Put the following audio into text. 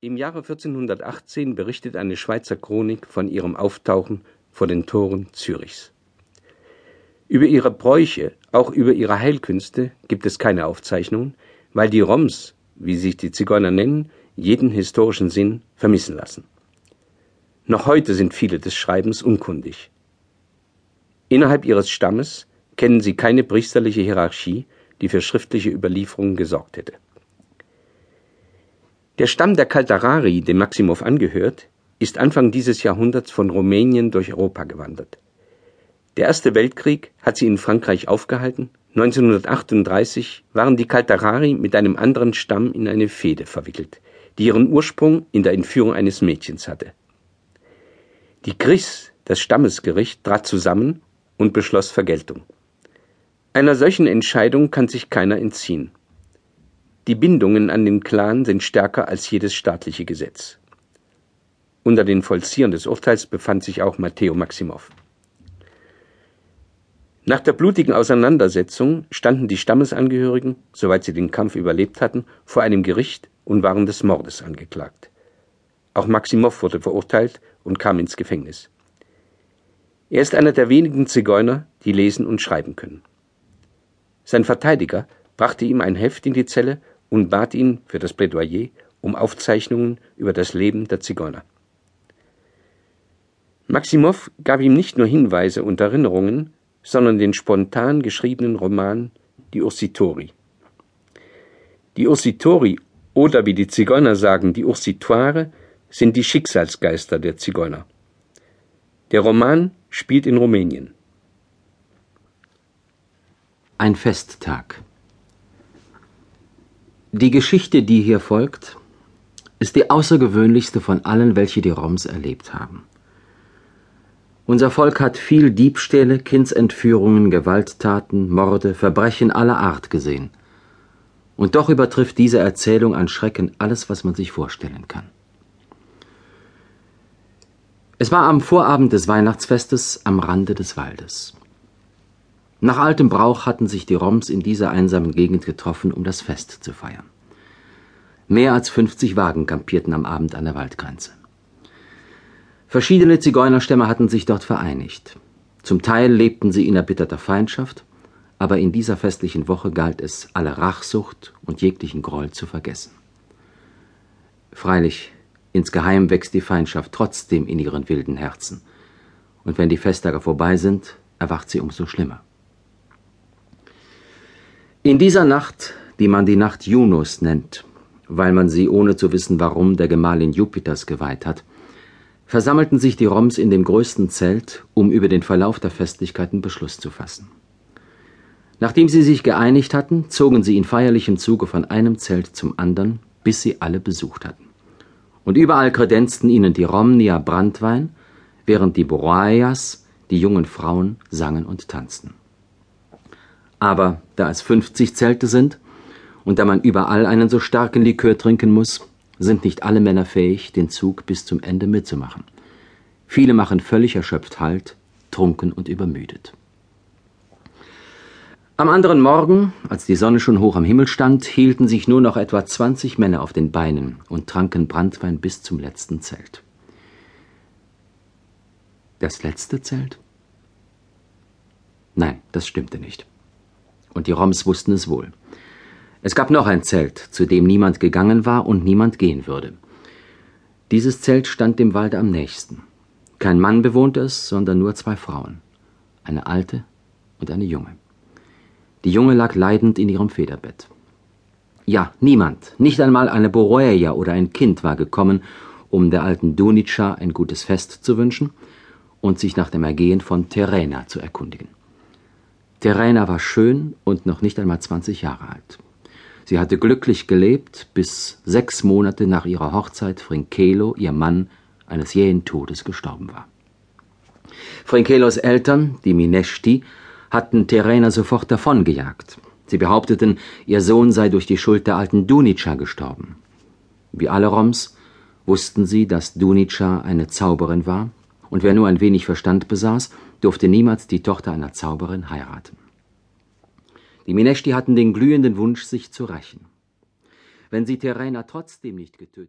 Im Jahre 1418 berichtet eine Schweizer Chronik von ihrem Auftauchen vor den Toren Zürichs. Über ihre Bräuche, auch über ihre Heilkünste gibt es keine Aufzeichnungen, weil die Roms, wie sich die Zigeuner nennen, jeden historischen Sinn vermissen lassen. Noch heute sind viele des Schreibens unkundig. Innerhalb ihres Stammes kennen sie keine priesterliche Hierarchie, die für schriftliche Überlieferungen gesorgt hätte. Der Stamm der Kaltarari, dem Maximow angehört, ist Anfang dieses Jahrhunderts von Rumänien durch Europa gewandert. Der Erste Weltkrieg hat sie in Frankreich aufgehalten. 1938 waren die Kaltarari mit einem anderen Stamm in eine Fehde verwickelt, die ihren Ursprung in der Entführung eines Mädchens hatte. Die Gris, das Stammesgericht, trat zusammen und beschloss Vergeltung. Einer solchen Entscheidung kann sich keiner entziehen. Die Bindungen an den Clan sind stärker als jedes staatliche Gesetz. Unter den Vollziehern des Urteils befand sich auch Matteo Maximow. Nach der blutigen Auseinandersetzung standen die Stammesangehörigen, soweit sie den Kampf überlebt hatten, vor einem Gericht und waren des Mordes angeklagt. Auch Maximow wurde verurteilt und kam ins Gefängnis. Er ist einer der wenigen Zigeuner, die lesen und schreiben können. Sein Verteidiger brachte ihm ein Heft in die Zelle und bat ihn für das Plädoyer um Aufzeichnungen über das Leben der Zigeuner. Maximow gab ihm nicht nur Hinweise und Erinnerungen, sondern den spontan geschriebenen Roman Die Ursitori. Die Ursitori oder wie die Zigeuner sagen, die Ursituare sind die Schicksalsgeister der Zigeuner. Der Roman spielt in Rumänien. Ein Festtag. Die Geschichte, die hier folgt, ist die außergewöhnlichste von allen, welche die Roms erlebt haben. Unser Volk hat viel Diebstähle, Kindsentführungen, Gewalttaten, Morde, Verbrechen aller Art gesehen. Und doch übertrifft diese Erzählung an Schrecken alles, was man sich vorstellen kann. Es war am Vorabend des Weihnachtsfestes am Rande des Waldes. Nach altem Brauch hatten sich die Roms in dieser einsamen Gegend getroffen, um das Fest zu feiern. Mehr als 50 Wagen kampierten am Abend an der Waldgrenze. Verschiedene Zigeunerstämme hatten sich dort vereinigt. Zum Teil lebten sie in erbitterter Feindschaft, aber in dieser festlichen Woche galt es, alle Rachsucht und jeglichen Groll zu vergessen. Freilich, insgeheim wächst die Feindschaft trotzdem in ihren wilden Herzen. Und wenn die Festtage vorbei sind, erwacht sie umso schlimmer. In dieser Nacht, die man die Nacht Junos nennt, weil man sie ohne zu wissen warum der Gemahlin Jupiters geweiht hat, versammelten sich die Roms in dem größten Zelt, um über den Verlauf der Festlichkeiten Beschluss zu fassen. Nachdem sie sich geeinigt hatten, zogen sie in feierlichem Zuge von einem Zelt zum anderen, bis sie alle besucht hatten. Und überall kredenzten ihnen die Romnier Brandwein, während die Boroaias, die jungen Frauen, sangen und tanzten. Aber da es 50 Zelte sind und da man überall einen so starken Likör trinken muss, sind nicht alle Männer fähig, den Zug bis zum Ende mitzumachen. Viele machen völlig erschöpft Halt, trunken und übermüdet. Am anderen Morgen, als die Sonne schon hoch am Himmel stand, hielten sich nur noch etwa 20 Männer auf den Beinen und tranken Brandwein bis zum letzten Zelt. Das letzte Zelt? Nein, das stimmte nicht und die Roms wussten es wohl. Es gab noch ein Zelt, zu dem niemand gegangen war und niemand gehen würde. Dieses Zelt stand dem Walde am nächsten. Kein Mann bewohnte es, sondern nur zwei Frauen, eine alte und eine junge. Die junge lag leidend in ihrem Federbett. Ja, niemand, nicht einmal eine Boroeia oder ein Kind war gekommen, um der alten Dunica ein gutes Fest zu wünschen und sich nach dem Ergehen von Terena zu erkundigen. Terena war schön und noch nicht einmal 20 Jahre alt. Sie hatte glücklich gelebt, bis sechs Monate nach ihrer Hochzeit Frinkelo, ihr Mann, eines jähen Todes gestorben war. Frinkelos Eltern, die Mineshti, hatten Terena sofort davongejagt. Sie behaupteten, ihr Sohn sei durch die Schuld der alten Dunica gestorben. Wie alle Roms wussten sie, dass Dunica eine Zauberin war, und wer nur ein wenig Verstand besaß, durfte niemals die Tochter einer Zauberin heiraten. Die Mineshti hatten den glühenden Wunsch, sich zu rächen. Wenn sie Terena trotzdem nicht getötet